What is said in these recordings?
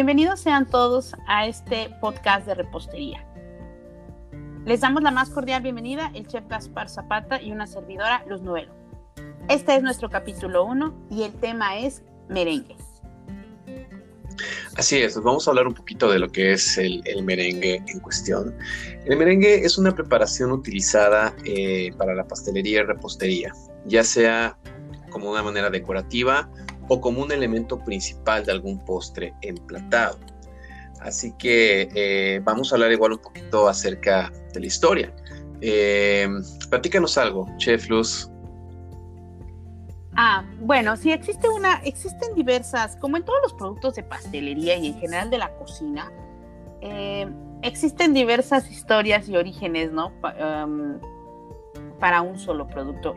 Bienvenidos sean todos a este podcast de repostería. Les damos la más cordial bienvenida el chef Gaspar Zapata y una servidora, Luz Novelo. Este es nuestro capítulo 1 y el tema es merengue. Así es, vamos a hablar un poquito de lo que es el, merengue en cuestión. El merengue es una preparación utilizada eh, para la pastelería y repostería, ya sea como una manera decorativa o como un elemento principal de algún postre emplatado. Así que eh, vamos a hablar igual un poquito acerca de la historia. Eh, platícanos algo, Chef Luz. Ah, bueno, sí existe una, existen diversas, como en todos los productos de pastelería y en general de la cocina, eh, existen diversas historias y orígenes, ¿no? Um, para un solo producto.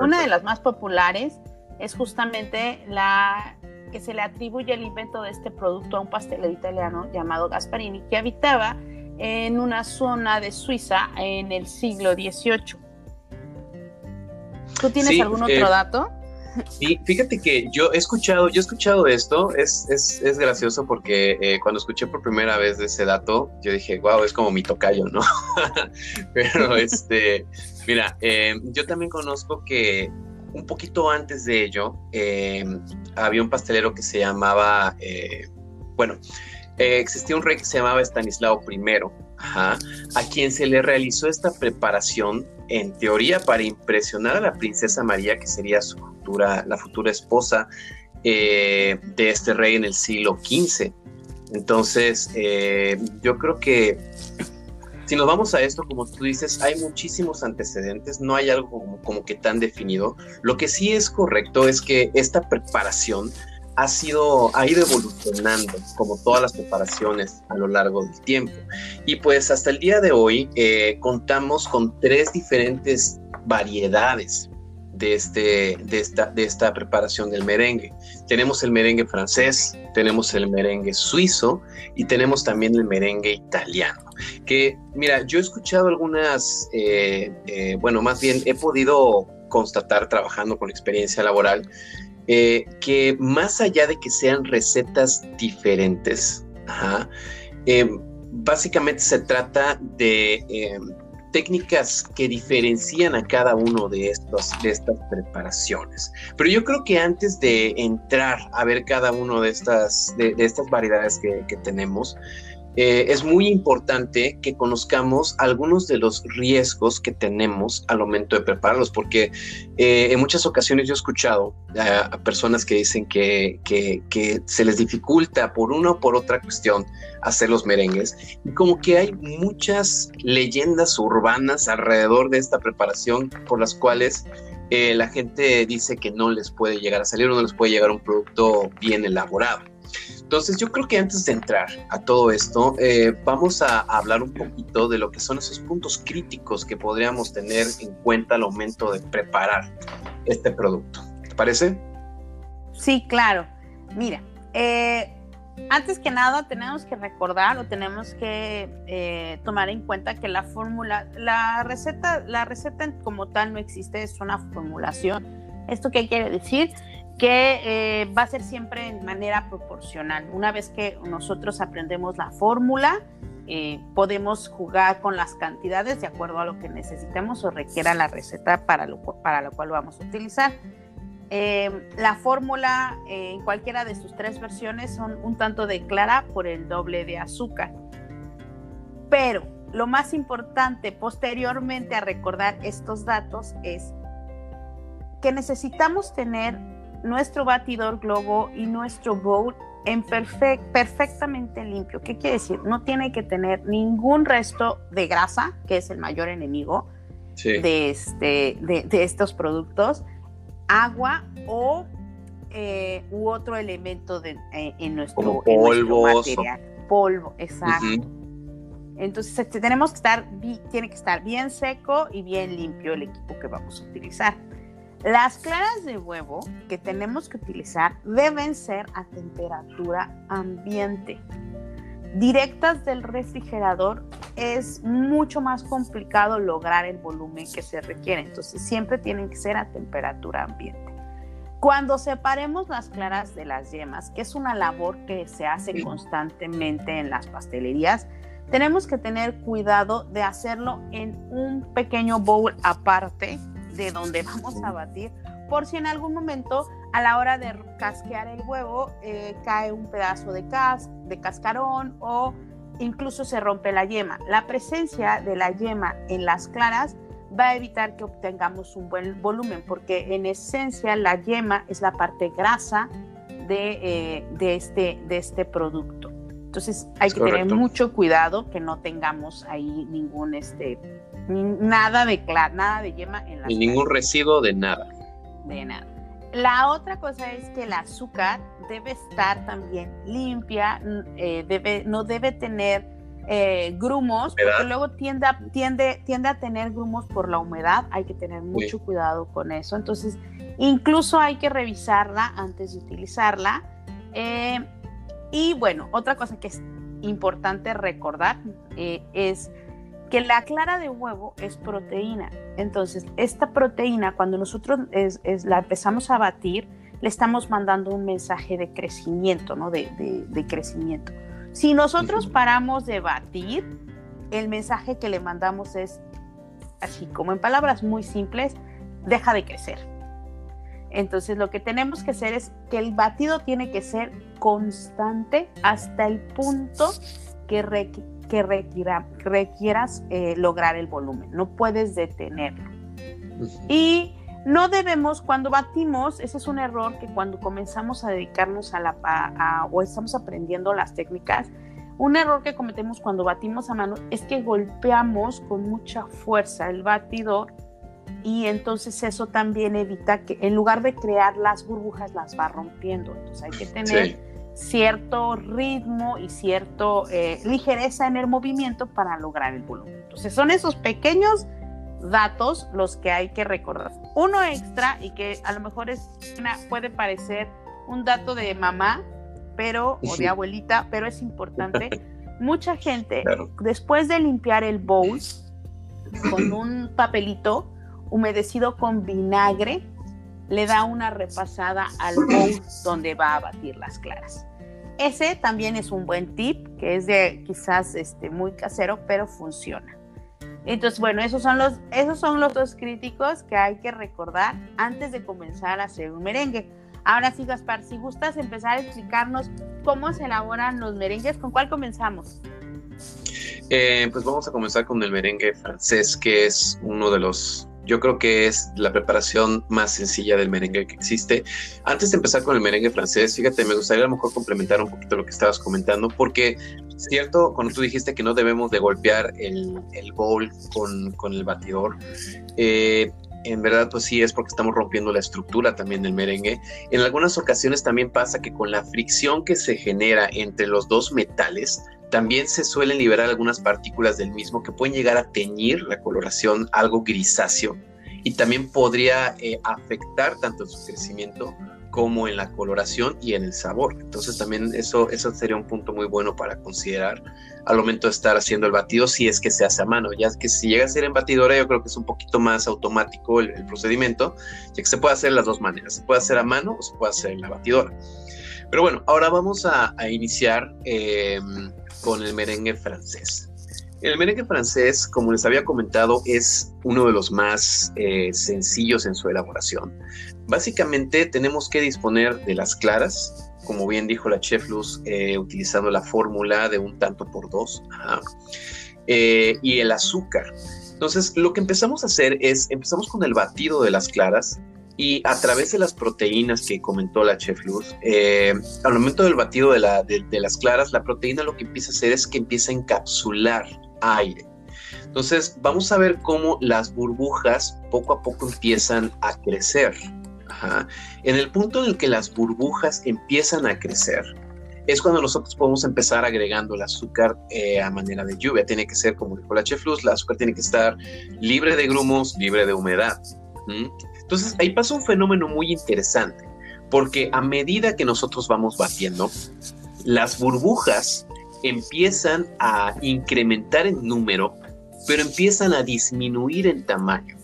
una de las más populares es justamente la que se le atribuye el invento de este producto a un pastelero italiano llamado Gasparini, que habitaba en una zona de Suiza en el siglo XVIII. ¿Tú tienes algún otro eh, dato? Sí, fíjate que yo he escuchado, yo he escuchado esto, es, es, es gracioso porque eh, cuando escuché por primera vez de ese dato, yo dije, wow, es como mi tocayo, ¿no? Pero este, mira, eh, yo también conozco que un poquito antes de ello, eh, había un pastelero que se llamaba, eh, bueno, eh, existía un rey que se llamaba Estanislao I, a quien se le realizó esta preparación, en teoría, para impresionar a la princesa María, que sería su futura, la futura esposa de este rey en el siglo XV. Entonces, yo creo que si nos vamos a esto, como tú dices, hay muchísimos antecedentes, no hay algo como, que tan definido. Lo que sí es correcto es que esta preparación ha sido, ha ido evolucionando, como todas las preparaciones a lo largo del tiempo. Y pues hasta el día de hoy eh, contamos con tres diferentes variedades de, este, de, esta, de esta preparación del merengue. Tenemos el merengue francés, tenemos el merengue suizo y tenemos también el merengue italiano. Que, mira, yo he escuchado algunas, eh, eh, bueno, más bien he podido constatar trabajando con experiencia laboral, eh, que más allá de que sean recetas diferentes, básicamente se trata de técnicas que diferencian a cada uno de, estos, de estas preparaciones. Pero yo creo que antes de entrar a ver cada uno de estas, de, estas variedades que, que tenemos, eh, es muy importante que conozcamos algunos de los riesgos que tenemos al momento de prepararlos, porque eh, en muchas ocasiones yo he escuchado a, personas que dicen que, se les dificulta por una o por otra cuestión hacer los merengues, y como que hay muchas leyendas urbanas alrededor de esta preparación por las cuales eh, la gente dice que no les puede llegar a salir o no les puede llegar un producto bien elaborado. Entonces yo creo que antes de entrar a todo esto, eh, vamos a hablar un poquito de lo que son esos puntos críticos que podríamos tener en cuenta al momento de preparar este producto. ¿Te parece? Sí, claro. Mira, eh, antes que nada tenemos que recordar o tenemos que eh, tomar en cuenta que la fórmula, la receta, la receta como tal no existe, es una formulación. ¿Esto qué quiere decir? Que eh, va a ser siempre en manera proporcional. Una vez que nosotros aprendemos la fórmula, eh, podemos jugar con las cantidades de acuerdo a lo que necesitemos o requiera la receta para lo, para lo cual vamos a utilizar. Eh, la fórmula en cualquiera de sus tres versiones son un tanto de clara por el doble de azúcar. Pero lo más importante posteriormente a recordar estos datos es que necesitamos tener nuestro batidor globo y nuestro bowl en perfectamente limpio. ¿Qué quiere decir? No tiene que tener ningún resto de grasa, que es el mayor enemigo de, este, de, estos productos, agua o eh, u otro elemento de, eh, en, nuestro, material. Polvo, exacto. Entonces este, tenemos que estar, tiene que estar bien seco y bien limpio el equipo que vamos a utilizar. Las claras de huevo que tenemos que utilizar deben ser a temperatura ambiente. Directas del refrigerador es mucho más complicado lograr el volumen que se requiere, entonces siempre tienen que ser a temperatura ambiente. Cuando separemos las claras de las yemas, que es una labor que se hace constantemente en las pastelerías, tenemos que tener cuidado de hacerlo en un pequeño bowl aparte de donde vamos a batir, por si en algún momento a la hora de casquear el huevo eh, cae un pedazo de, cas de cascarón o incluso se rompe la yema. La presencia de la yema en las claras va a evitar que obtengamos un buen volumen, porque en esencia la yema es la parte grasa de, eh, este, de este producto. Entonces hay que tener mucho cuidado que no tengamos ahí ningún, este, nada de nada de yema en la Y ningún residuo de nada. De nada. La otra cosa es que el azúcar debe estar también limpia, eh, debe, no debe tener eh, grumos, porque luego tiende a, tiende, tiende a tener grumos por la humedad, hay que tener mucho cuidado con eso. Entonces, incluso hay que revisarla antes de utilizarla. Eh, y bueno, otra cosa que es importante recordar es que la clara de huevo es proteína. Entonces, esta proteína, cuando nosotros es, la empezamos a batir, le estamos mandando un mensaje de crecimiento, ¿no? De, de, crecimiento. Si nosotros paramos de batir, el mensaje que le mandamos es, así como en palabras muy simples, deja de crecer. Entonces lo que tenemos que hacer es que el batido tiene que ser constante hasta el punto que, que requieras eh, lograr el volumen, no puedes detenerlo. Y no debemos, cuando batimos, ese es un error que cuando comenzamos a dedicarnos a la, o estamos aprendiendo las técnicas, un error que cometemos cuando batimos a mano es que golpeamos con mucha fuerza el batidor y entonces eso también evita que en lugar de crear las burbujas las va rompiendo. Entonces hay que tener cierto ritmo y cierto eh, ligereza en el movimiento para lograr el volumen. Entonces son esos pequeños datos los que hay que recordar. Uno extra y que a lo mejor es puede parecer un dato de mamá, pero o de abuelita, pero es importante. Mucha gente después de limpiar el bowl con un papelito humedecido con vinagre le da una repasada al bowl donde va a batir las claras. Ese también es un buen tip, que es de quizás este, muy casero, pero funciona. Entonces, bueno, esos son, los, esos son los dos críticos que hay que recordar antes de comenzar a hacer un merengue. Ahora sí, Gaspar, si gustas empezar a explicarnos cómo se elaboran los merengues, ¿con cuál comenzamos? Eh, pues vamos a comenzar con el merengue francés, que es uno de los yo creo que es la preparación más sencilla del merengue que existe. Antes de empezar con el merengue francés, fíjate, me gustaría a lo mejor complementar un poquito lo que estabas comentando, porque cierto, cuando tú dijiste que no debemos de golpear el, el bowl con, con el batidor, eh, en verdad pues sí es porque estamos rompiendo la estructura también del merengue. En algunas ocasiones también pasa que con la fricción que se genera entre los dos metales, también se suelen liberar algunas partículas del mismo que pueden llegar a teñir la coloración algo grisáceo y también podría eh, afectar tanto en su crecimiento como en la coloración y en el sabor. Entonces también eso, eso sería un punto muy bueno para considerar al momento de estar haciendo el batido si es que se hace a mano. Ya que si llega a ser en batidora yo creo que es un poquito más automático el, procedimiento, ya que se puede hacer de las dos maneras. Se puede hacer a mano o se puede hacer en la batidora. Pero bueno, ahora vamos a, iniciar em, con el merengue francés. El merengue francés, como les había comentado, es uno de los más eh, sencillos en su elaboración. Básicamente tenemos que disponer de las claras, como bien dijo la chef Luz, eh, utilizando la fórmula de un tanto por dos, eh, y el azúcar. Entonces, lo que empezamos a hacer es, empezamos con el batido de las claras, y a través de las proteínas que comentó la chef Luz, eh, al momento del batido de, las claras, la proteína lo que empieza a hacer es que empieza a encapsular aire. Entonces, vamos a ver cómo las burbujas poco a poco empiezan a crecer. En el punto en el que las burbujas empiezan a crecer, es cuando nosotros podemos empezar agregando el azúcar eh, a manera de lluvia. Tiene que ser, como dijo la chef Luz, el azúcar tiene que estar libre de grumos, libre de humedad. Entonces ahí pasa un fenómeno muy interesante, porque a medida que nosotros vamos batiendo, las burbujas empiezan a incrementar en número, pero empiezan a disminuir en tamaño.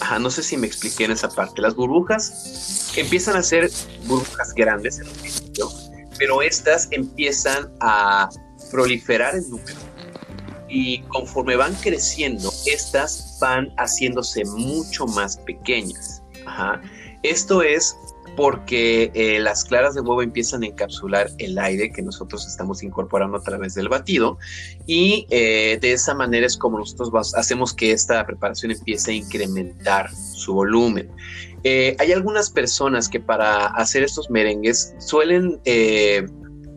Ajá, no sé si me expliqué en esa parte. Las burbujas empiezan a ser burbujas grandes en principio, pero estas empiezan a proliferar en número y conforme van creciendo, estas van haciéndose mucho más pequeñas. Esto es porque eh, las claras de huevo empiezan a encapsular el aire que nosotros estamos incorporando a través del batido y eh, de esa manera es como nosotros hacemos que esta preparación empiece a incrementar su volumen. Eh, hay algunas personas que para hacer estos merengues suelen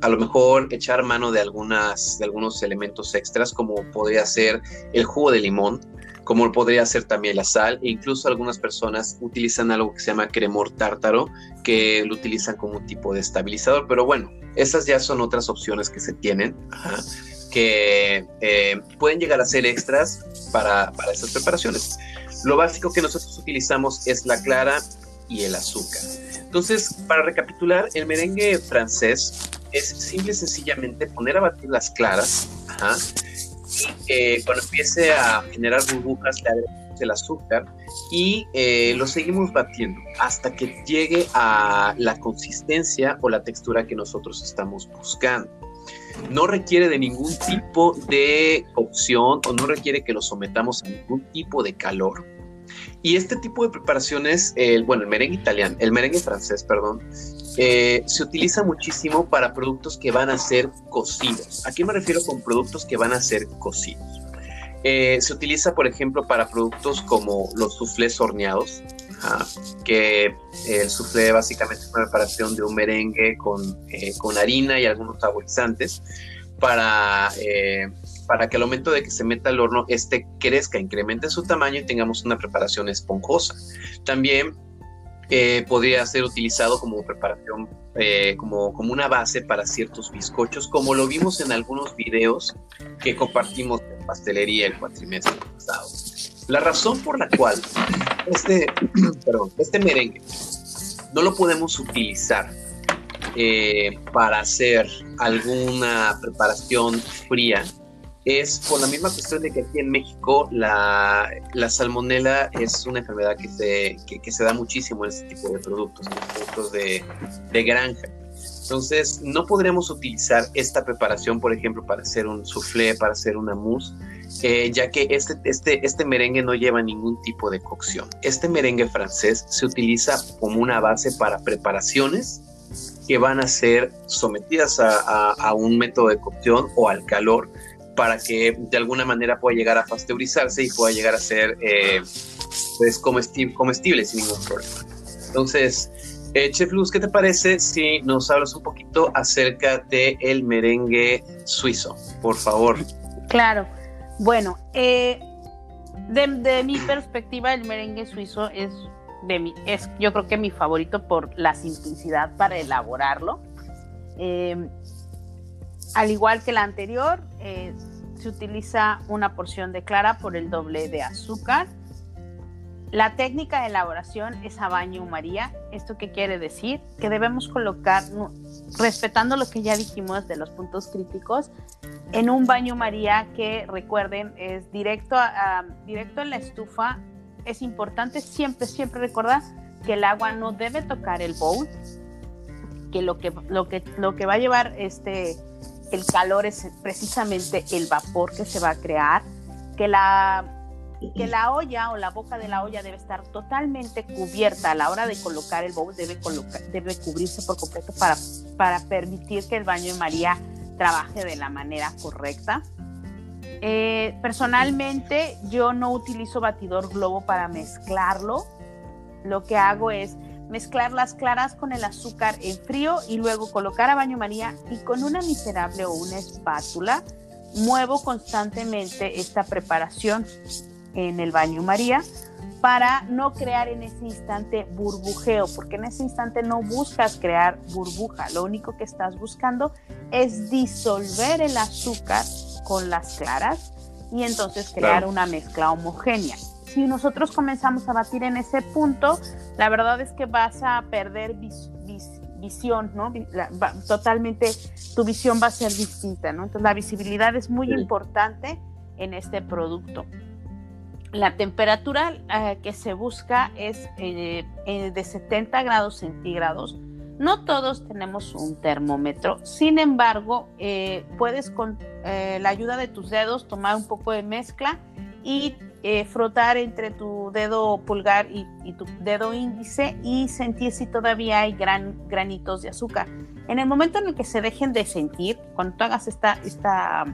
a lo mejor echar mano de, algunos elementos extras como podría ser el jugo de limón como podría ser también la sal, e incluso algunas personas utilizan algo que se llama cremor tártaro, que lo utilizan como un tipo de estabilizador, pero bueno, esas ya son otras opciones que se tienen, que eh, pueden llegar a ser extras para, para estas preparaciones. Lo básico que nosotros utilizamos es la clara y el azúcar. Entonces, para recapitular, el merengue francés es simple y sencillamente poner a batir las claras, ajá, y cuando empiece a generar burbujas le agregamos el azúcar y eh, lo seguimos batiendo hasta que llegue a la consistencia o la textura que nosotros estamos buscando. No requiere de ningún tipo de cocción o no requiere que lo sometamos a ningún tipo de calor. Y este tipo de preparaciones, el, bueno, el merengue italiano, el merengue francés, perdón, eh, se utiliza muchísimo para productos que van a ser cocidos. ¿A qué me refiero con productos que van a ser cocidos? Eh, se utiliza, por ejemplo, para productos como los soufflés horneados, que el soufflé básicamente es una preparación de un merengue con, eh, con harina y algunos saborizantes para, para que al momento de que se meta al horno, este crezca, incremente su tamaño y tengamos una preparación esponjosa. También eh, podría ser utilizado como preparación, eh, como, como una base para ciertos bizcochos, como lo vimos en algunos videos que compartimos en pastelería el cuatrimestre pasado. La razón por la cual este, perdón, este merengue no lo podemos utilizar eh, para hacer alguna preparación fría es por la misma cuestión de que aquí en México la, la salmonela es una enfermedad que se, que, se da muchísimo en este tipo de productos, productos de, de, granja. Entonces, no podremos utilizar esta preparación, por ejemplo, para hacer un soufflé, para hacer una mousse, eh, ya que este, este, este merengue no lleva ningún tipo de cocción. Este merengue francés se utiliza como una base para preparaciones que van a ser sometidas a, a, a un método de cocción o al calor para que de alguna manera pueda llegar a pasteurizarse y pueda llegar a ser eh, pues comestible, sin ningún problema. Entonces, eh, Chef Luz, ¿qué te parece si nos hablas un poquito acerca del el merengue suizo, por favor? Claro. Bueno, eh, de, mi perspectiva, el merengue suizo es, de mi, es yo creo que mi favorito por la simplicidad para elaborarlo. Al igual que la anterior, eh, se utiliza una porción de clara por el doble de azúcar. La técnica de elaboración es a baño María. ¿Esto qué quiere decir? Que debemos colocar, respetando lo que ya dijimos de los puntos críticos, en un baño María que recuerden es directo, a, directo en la estufa. Es importante siempre, siempre recordar que el agua no debe tocar el bowl, que lo que, lo que, lo que va a llevar este, el calor es precisamente el vapor que se va a crear, que la, que la olla o la boca de la olla debe estar totalmente cubierta a la hora de colocar el bowl, debe, debe cubrirse por completo para, para permitir que el baño de María trabaje de la manera correcta. Eh, personalmente yo no utilizo batidor globo para mezclarlo, lo que hago es mezclar las claras con el azúcar en frío y luego colocar a baño María y con una miserable o una espátula muevo constantemente esta preparación en el baño María para no crear en ese instante burbujeo, porque en ese instante no buscas crear burbuja, lo único que estás buscando es disolver el azúcar con las claras y entonces crear una mezcla homogénea si nosotros comenzamos a batir en ese punto, la verdad es que vas a perder visión, ¿no? totalmente tu visión va a ser distinta, ¿no? Entonces la visibilidad es muy importante en este producto. la temperatura eh, que se busca es eh, eh, de 70 grados centígrados. No todos tenemos un termómetro, sin embargo, puedes con la ayuda de tus dedos tomar un poco de mezcla y frotar entre tu dedo pulgar y, tu dedo índice y sentir si todavía hay gran, granitos de azúcar. En el momento en el que se dejen de sentir, cuando tú hagas esta, esta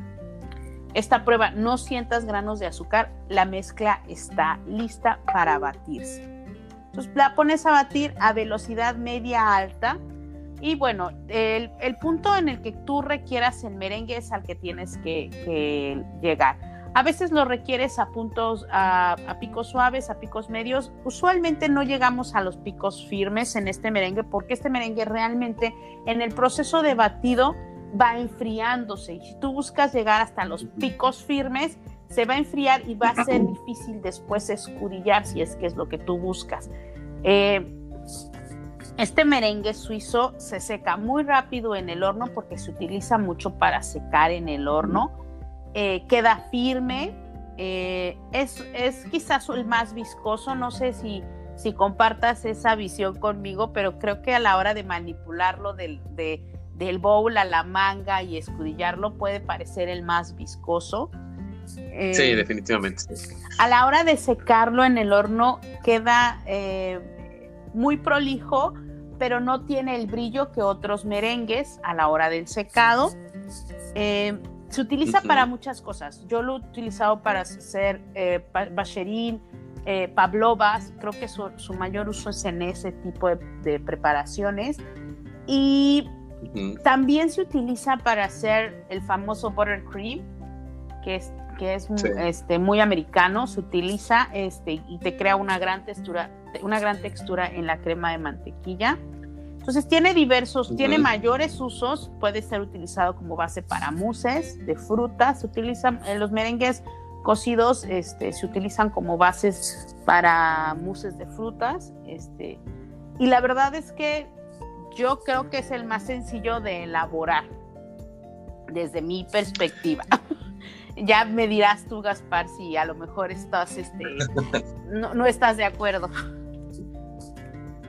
esta prueba no sientas granos de azúcar, la mezcla está lista para batirse. Entonces la pones a batir a velocidad media alta y bueno, el, punto en el que tú requieras el merengue es al que tienes que, llegar. A veces lo requieres a puntos, a, a, picos suaves, a picos medios. Usualmente no llegamos a los picos firmes en este merengue porque este merengue realmente en el proceso de batido va enfriándose. Y si tú buscas llegar hasta los picos firmes, se va a enfriar y va a ser difícil después escudillar si es que es lo que tú buscas. Eh, este merengue suizo se seca muy rápido en el horno porque se utiliza mucho para secar en el horno. Eh, queda firme. Eh, es, es, quizás el más viscoso. No sé si, si compartas esa visión conmigo, pero creo que a la hora de manipularlo, de, del bowl a la manga y escudillarlo puede parecer el más viscoso. sí, eh, definitivamente. A la hora de secarlo en el horno queda eh, muy prolijo, pero no tiene el brillo que otros merengues a la hora del secado. Eh, se utiliza para muchas cosas. Yo lo he utilizado para hacer bacherín, pavlovas. Creo que su, mayor uso es en ese tipo de, de preparaciones. Y también se utiliza para hacer el famoso buttercream, que es, que es este, muy americano. Se utiliza este, y te crea una gran textura, una gran textura en la crema de mantequilla. Entonces tiene diversos, tiene mayores usos, puede ser utilizado como base para mousses de frutas, se utilizan en los merengues cocidos, este, se utilizan como bases para mousses de frutas, este, y la verdad es que yo creo que es el más sencillo de elaborar, desde mi perspectiva. ya me dirás tú, Gaspar, si a lo mejor estás, este, no, estás de acuerdo.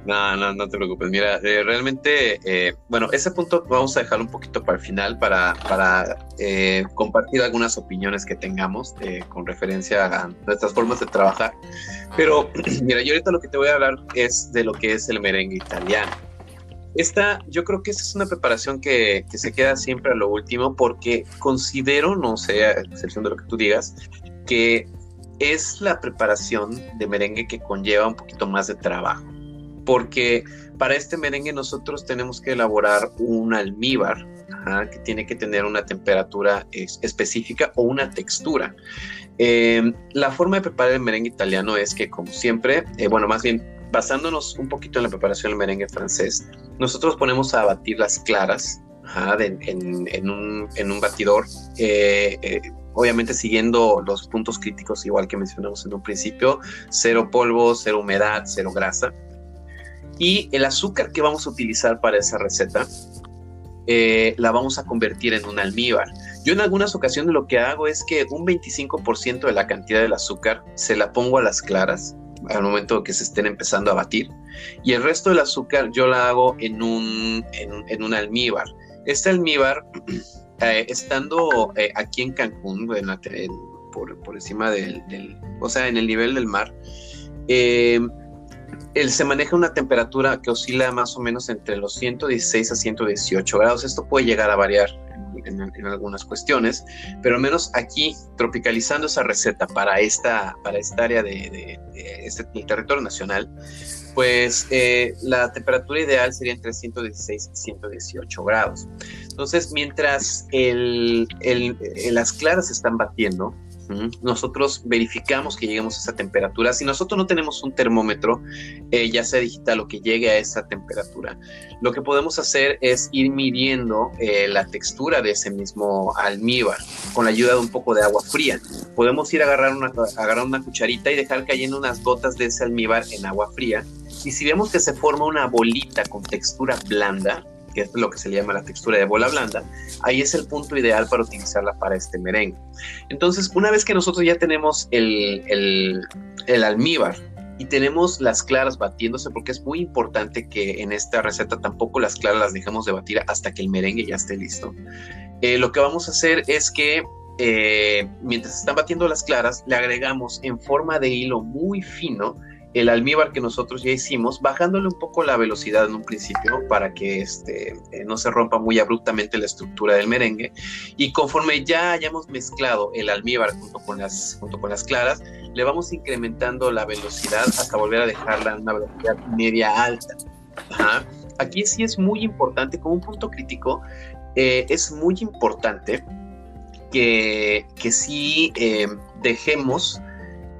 No, no, no te preocupes. Mira, eh, realmente, eh, bueno, ese punto vamos a dejarlo un poquito para el final para, eh, compartir algunas opiniones que tengamos con referencia a nuestras formas de trabajar. Pero, mira, yo ahorita lo que te voy a hablar es de lo que es el merengue italiano. Esta, yo creo que esa es una preparación que, se queda siempre a lo último porque considero, no sé, a excepción de lo que tú digas, que es la preparación de merengue que conlleva un poquito más de trabajo. Porque para este merengue nosotros tenemos que elaborar un almíbar que tiene que tener una temperatura específica o una textura. Eh, la forma de preparar el merengue italiano es que, como siempre, eh, bueno, más bien basándonos un poquito en la preparación del merengue francés, nosotros ponemos a batir las claras en, un, batidor, eh, eh, obviamente siguiendo los puntos críticos igual que mencionamos en un principio, cero polvo, cero humedad, cero grasa. Y el azúcar que vamos a utilizar para esa receta eh, la vamos a convertir en un almíbar. Yo en algunas ocasiones lo que hago es que un 25% de la cantidad del azúcar se la pongo a las claras al momento que se estén empezando a batir. Y el resto del azúcar yo la hago en un, en, un almíbar. Este almíbar, eh, estando eh, aquí en Cancún, por, por, encima del, o sea, en el nivel del mar, eh, él se maneja una temperatura que oscila más o menos entre los 116 a 118 grados. Esto puede llegar a variar en, algunas cuestiones, pero al menos aquí, tropicalizando esa receta para esta, para esta área de, este territorio nacional, pues eh, la temperatura ideal sería entre 116 y 118 grados. Entonces, mientras el, las claras están batiendo, nosotros verificamos que lleguemos a esa temperatura. Si nosotros no tenemos un termómetro, eh, ya sea digital o que llegue a esa temperatura, lo que podemos hacer es ir midiendo eh, la textura de ese mismo almíbar con la ayuda de un poco de agua fría. Podemos ir a agarrar una, agarrar una cucharita y dejar cayendo unas gotas de ese almíbar en agua fría. Y si vemos que se forma una bolita con textura blanda, que es lo que se llama la textura de bola blanda, ahí es el punto ideal para utilizarla para este merengue. Entonces, una vez que nosotros ya tenemos el, el, el almíbar y tenemos las claras batiéndose porque es muy importante que en esta receta tampoco las claras las dejemos de batir hasta que el merengue ya esté listo. Eh, lo que vamos a hacer es que eh, mientras están batiendo las claras, le agregamos en forma de hilo muy fino el almíbar que nosotros ya hicimos, bajándole un poco la velocidad en un principio para que este, eh, no se rompa muy abruptamente la estructura del merengue. Y conforme ya hayamos mezclado el almíbar junto con las, junto con las claras, le vamos incrementando la velocidad hasta volver a dejarla en una velocidad media alta. Aquí sí es muy importante, como un punto crítico, eh, es muy importante que, que sí eh, dejemos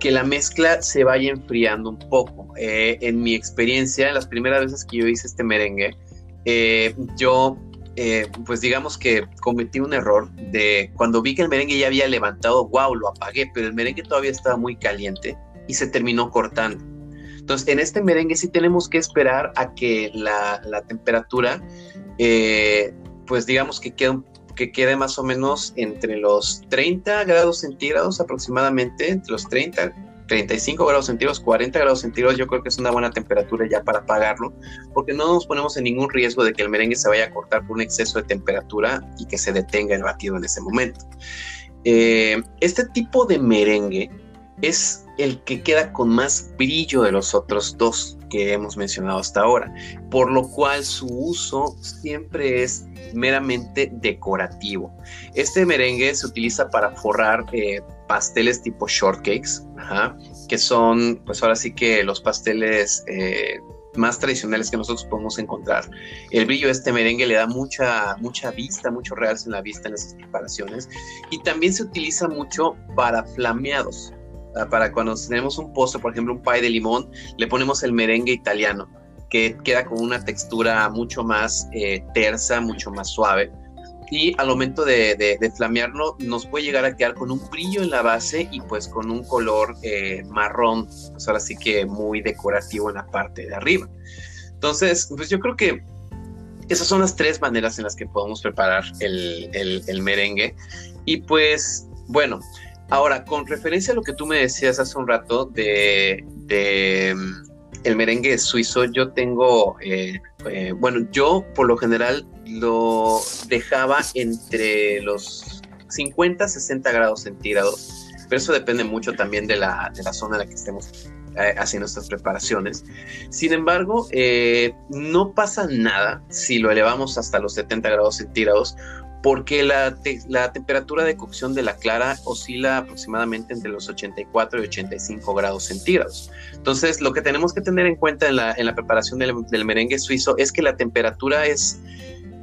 que la mezcla se vaya enfriando un poco. Eh, en mi experiencia, las primeras veces que yo hice este merengue, yo, pues digamos que cometí un error de cuando vi que el merengue ya había levantado, wow, lo apagué, pero el merengue todavía estaba muy caliente y se terminó cortando. Entonces, en este merengue sí tenemos que esperar a que la, temperatura pues digamos que, que quede más o menos entre los 30 grados centígrados aproximadamente, entre los 30, 35 grados centígrados, 40 grados centígrados, yo creo que es una buena temperatura ya para apagarlo, porque no nos ponemos en ningún riesgo de que el merengue se vaya a cortar por un exceso de temperatura y que se detenga el batido en ese momento. Eh, este tipo de merengue es el que queda con más brillo de los otros dos que hemos mencionado hasta ahora, por lo cual su uso siempre es meramente decorativo. Este merengue se utiliza para forrar eh, pasteles tipo shortcakes, que son, pues ahora sí que los pasteles eh, más tradicionales que nosotros podemos encontrar. El brillo de este merengue le da mucha, mucha vista, mucho realce en la vista en esas preparaciones. Y también se utiliza mucho para flameados. Para cuando tenemos un postre, por ejemplo, un pie de limón, le ponemos el merengue italiano que queda con una textura mucho más eh, tersa, mucho más suave. Y al momento de, flamearlo, nos puede llegar a quedar con un brillo en la base y pues con un color eh, marrón, pues ahora sí que muy decorativo en la parte de arriba. Entonces, pues yo creo que esas son las tres maneras en las que podemos preparar el merengue. Y pues, bueno, ahora, con referencia a lo que tú me decías hace un rato de, de el merengue suizo, yo tengo, eh, eh, bueno, yo por lo general lo dejaba entre los 50 60 grados centígrados, pero eso depende mucho también de la, de la zona en la que estemos eh, haciendo estas preparaciones. Sin embargo, no pasa nada si lo elevamos hasta los 70 grados centígrados, porque la, temperatura de cocción de la clara oscila aproximadamente entre los 84 y 85 grados centígrados. Entonces, lo que tenemos que tener en cuenta en la, preparación del, merengue suizo es que la temperatura es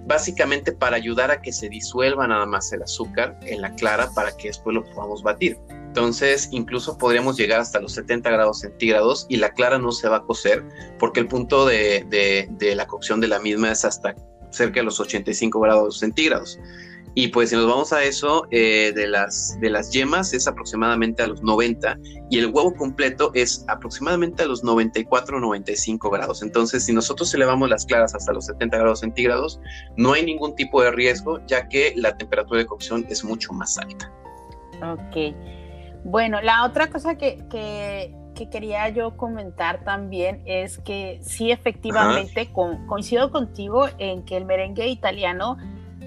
básicamente para ayudar a que se disuelva nada más el azúcar en la clara para que después lo podamos batir. Entonces, incluso podríamos llegar hasta los 70 grados centígrados y la clara no se va a cocer porque el punto de la cocción de la misma es hasta cerca de los 85 grados centígrados. Y pues si nos vamos a eso, eh, de, las, de las yemas es aproximadamente a los 90 y el huevo completo es aproximadamente a los 94 95 grados. Entonces, si nosotros elevamos las claras hasta los 70 grados centígrados, no hay ningún tipo de riesgo, ya que la temperatura de cocción es mucho más alta. Ok. Bueno, la otra cosa que, que que quería yo comentar también es que sí, efectivamente, coincido contigo en que el merengue italiano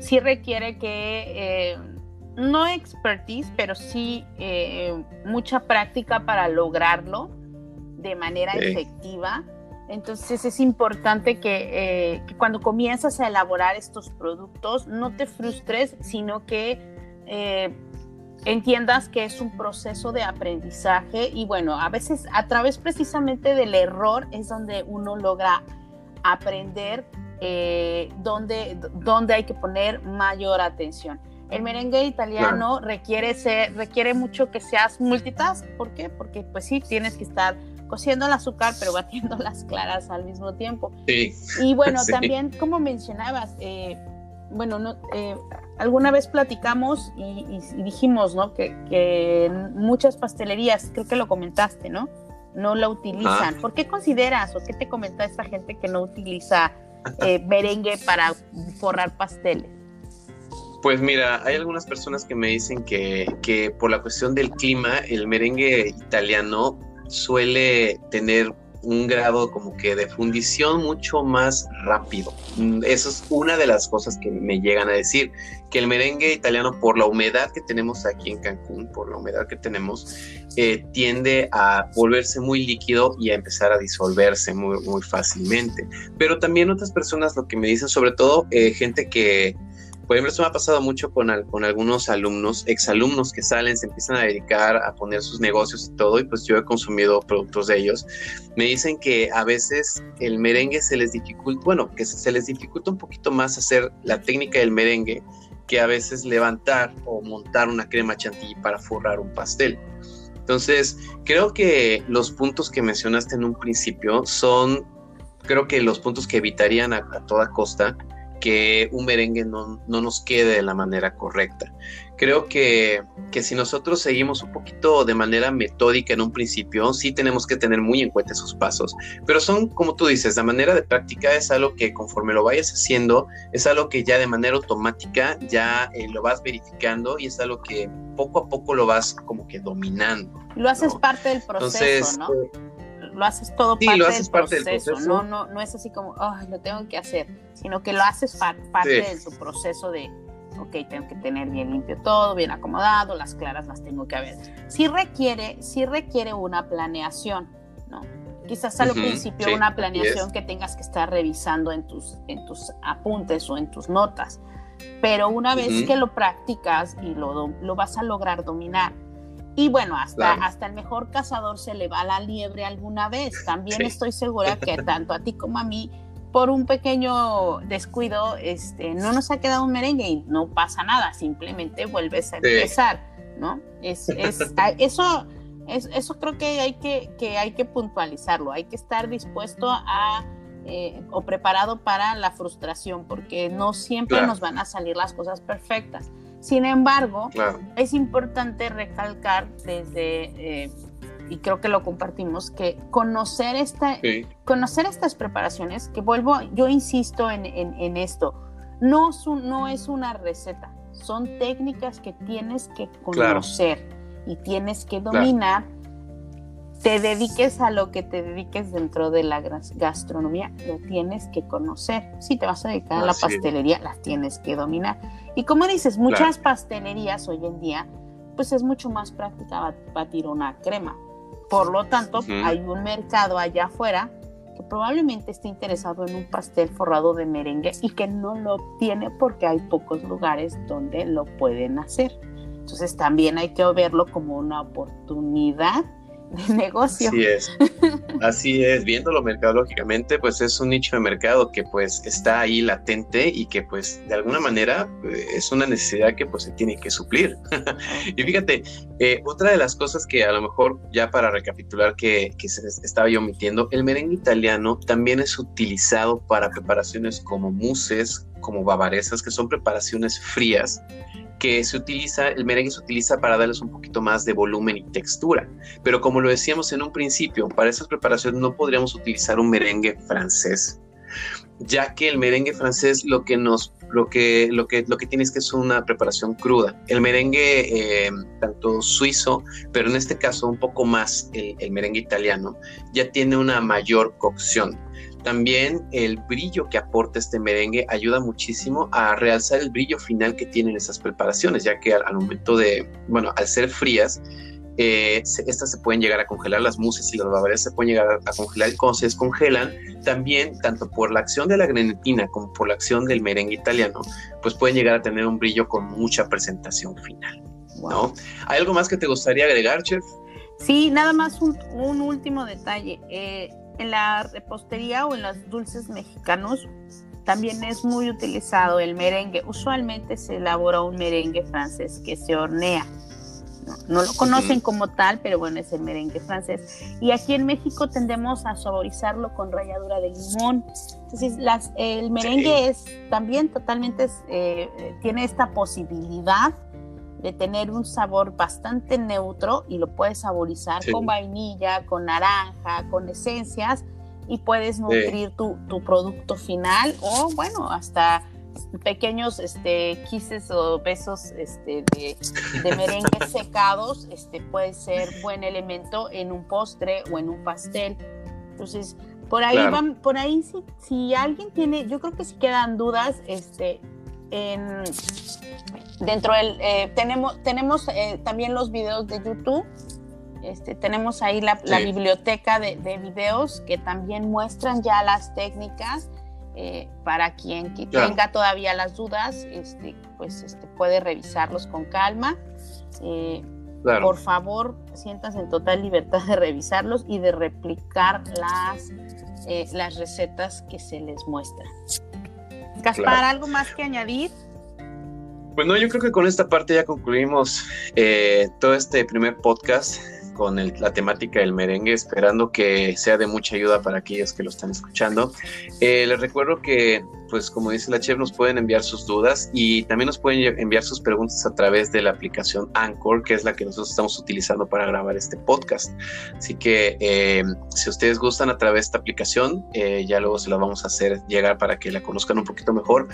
sí requiere que, eh, no expertise, pero sí eh, mucha práctica para lograrlo de manera efectiva. Entonces es importante que, eh, que, cuando comienzas a elaborar estos productos no te frustres, sino que entiendas que es un proceso de aprendizaje y bueno, a veces a través precisamente del error es donde uno logra aprender eh, dónde, hay que poner mayor atención. El merengue italiano requiere, ser, requiere mucho que seas multitask. ¿Por qué? Porque pues sí, tienes que estar cociendo el azúcar pero batiendo las claras al mismo tiempo. Sí. Y bueno, también como mencionabas, eh, bueno, no, eh, alguna vez platicamos y, dijimos, ¿no? Que, muchas pastelerías, creo que lo comentaste, ¿no? No la utilizan. ¿Por qué consideras o qué te comenta esta gente que no utiliza eh, merengue para forrar pasteles? Pues mira, hay algunas personas que me dicen que, que por la cuestión del clima, el merengue italiano suele tener un grado como que de fundición mucho más rápido. Mm, eso es una de las cosas que me llegan a decir, que el merengue italiano por la humedad que tenemos aquí en Cancún, por la humedad que tenemos, eh, tiende a volverse muy líquido y a empezar a disolverse muy, muy fácilmente. Pero también otras personas lo que me dicen, sobre todo eh, gente que por ejemplo, esto me ha pasado mucho con, con algunos alumnos, exalumnos que salen, se empiezan a dedicar a poner sus negocios y todo, y pues yo he consumido productos de ellos. Me dicen que a veces el merengue se les dificulta, bueno, que se les dificulta un poquito más hacer la técnica del merengue que a veces levantar o montar una crema chantilly para forrar un pastel. Entonces, creo que los puntos que mencionaste en un principio son, creo que los puntos que evitarían a toda costa que un merengue no, nos quede de la manera correcta. Creo que, que, si nosotros seguimos un poquito de manera metódica en un principio, sí tenemos que tener muy en cuenta esos pasos, pero son, como tú dices, la manera de práctica es algo que conforme lo vayas haciendo, es algo que ya de manera automática ya eh, lo vas verificando y es algo que poco a poco lo vas como que dominando. Lo haces parte del proceso, ¿no? Eh, lo haces todo parte, lo haces del, parte proceso, del, proceso, No, no, no es así como, lo tengo que hacer, sino que lo haces parte de tu proceso de, ok, tengo que tener bien limpio todo, bien acomodado, las claras las tengo que ver. Sí requiere, sí requiere una planeación, ¿no? Quizás al principio una planeación que tengas que estar revisando en tus, en tus apuntes o en tus notas, pero una vez que lo practicas y lo, lo vas a lograr dominar, y bueno, hasta, hasta el mejor cazador se le va la liebre alguna vez. También estoy segura que tanto a ti como a mí, por un pequeño descuido, este, no nos ha quedado un merengue y no pasa nada, simplemente vuelves a empezar, ¿no? Es, es, eso, es, eso creo que hay que, que hay que puntualizarlo, hay que estar dispuesto a eh, o preparado para la frustración, porque no siempre nos van a salir las cosas perfectas. Sin embargo, es importante recalcar desde, eh, y creo que lo compartimos, que conocer, esta, conocer estas preparaciones, que vuelvo, yo insisto en, esto, no, no es una receta, son técnicas que tienes que conocer y tienes que dominar te dediques a lo que te dediques dentro de la gastronomía, lo tienes que conocer. Si te vas a dedicar a la pastelería, las tienes que dominar. Y como dices, muchas pastelerías hoy en día, pues es mucho más práctica batir una crema. Por lo tanto, hay un mercado allá afuera que probablemente esté interesado en un pastel forrado de merengue y que no lo obtiene porque hay pocos lugares donde lo pueden hacer. Entonces también hay que verlo como una oportunidad de negocio. Así es. Así es, viéndolo mercadológicamente, pues es un nicho de mercado que pues está ahí latente y que pues de alguna manera eh, es una necesidad que pues se tiene que suplir. y fíjate, eh, otra de las cosas que a lo mejor ya para recapitular que, que se estaba yo omitiendo, el merengue italiano también es utilizado para preparaciones como muses, como bavaresas, que son preparaciones frías que se utiliza, el merengue se utiliza para darles un poquito más de volumen y textura. Pero como lo decíamos en un principio, para esas preparaciones no podríamos utilizar un merengue francés, ya que el merengue francés lo que nos lo que, lo que, lo que tiene es que es una preparación cruda. El merengue, eh, tanto suizo, pero en este caso un poco más el merengue italiano, ya tiene una mayor cocción. También el brillo que aporta este merengue ayuda muchísimo a realzar el brillo final que tienen esas preparaciones, ya que al, momento de, bueno, al ser frías, eh, estas se pueden llegar a congelar, las muses y las bavarías se pueden llegar a, congelar y cuando se descongelan, también tanto por la acción de la grenetina como por la acción del merengue italiano, pues pueden llegar a tener un brillo con mucha presentación final. ¿no? ¿Hay algo más que te gustaría agregar, chef? Sí, nada más un, un último detalle. Eh, en la repostería o en los dulces mexicanos también es muy utilizado el merengue. Usualmente se elabora un merengue francés que se hornea. No, lo conocen como tal, pero bueno, es el merengue francés. Y aquí en México tendemos a saborizarlo con ralladura de limón. Entonces, las, el merengue es también totalmente, eh, tiene esta posibilidad de tener un sabor bastante neutro y lo puedes saborizar con vainilla, con naranja, con esencias y puedes nutrir tu, producto final o bueno, hasta pequeños este, quises o besos este, de, de merengue secados, este, puede ser buen elemento en un postre o en un pastel. Entonces, por ahí van, por ahí si, si alguien tiene, yo creo que si quedan dudas, este, en, dentro del, eh, tenemos, tenemos eh, también los videos de YouTube este, tenemos ahí la, biblioteca de, videos que también muestran ya las técnicas eh, para quien tenga todavía las dudas, este, pues este, puede revisarlos con calma. Por favor, siéntanse en total libertad de revisarlos y de replicar las, las recetas que se les muestran. Gaspar, ¿algo más que añadir? Pues no, yo creo que con esta parte ya concluimos todo este primer podcast con la temática del merengue, esperando que sea de mucha ayuda para aquellos que lo están escuchando. Eh, les recuerdo que, pues como dice la chef, nos pueden enviar sus dudas y también nos pueden enviar sus preguntas a través de la aplicación Anchor, que es la que nosotros estamos utilizando para grabar este podcast. Así que eh, si ustedes gustan a través de esta aplicación, eh, ya luego se la vamos a hacer llegar para que la conozcan un poquito mejor.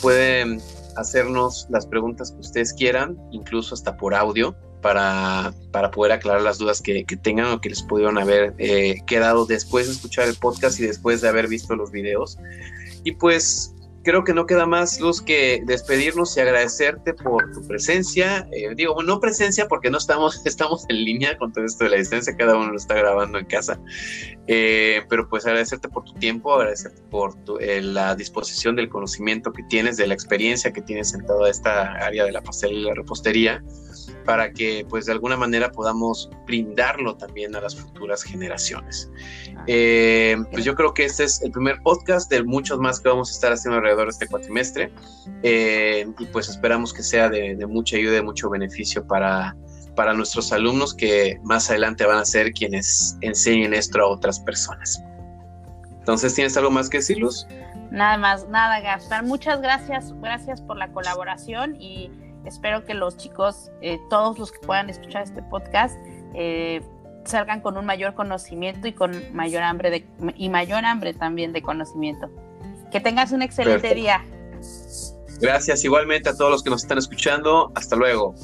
pueden hacernos las preguntas que ustedes quieran, incluso hasta por audio para, para poder aclarar las dudas que, tengan o que les pudieron haber eh, quedado después de escuchar el podcast y después de haber visto los videos. Y pues creo que no queda más, Luz, que despedirnos y agradecerte por tu presencia. Eh, digo, no presencia porque no estamos, estamos en línea con todo esto de la distancia, cada uno lo está grabando en casa. Eh, pero pues agradecerte por tu tiempo, agradecerte por la disposición del conocimiento que tienes, de la experiencia que tienes en toda esta área de la pastelería y la repostería para que pues de alguna manera podamos brindarlo también a las futuras generaciones. Ah, eh, pues yo creo que este es el primer podcast de muchos más que vamos a estar haciendo alrededor de este cuatrimestre eh, y pues esperamos que sea de, mucha ayuda y de mucho beneficio para, para nuestros alumnos que más adelante van a ser quienes enseñen esto a otras personas. Entonces, ¿tienes algo más que decir, Luz? Nada más, nada, Gaspar. Muchas gracias, gracias por la colaboración y Espero que los chicos, eh, todos los que puedan escuchar este podcast, eh, salgan con un mayor conocimiento y con mayor hambre de, y mayor hambre también de conocimiento. Que tengas un excelente día. Gracias igualmente a todos los que nos están escuchando. Hasta luego.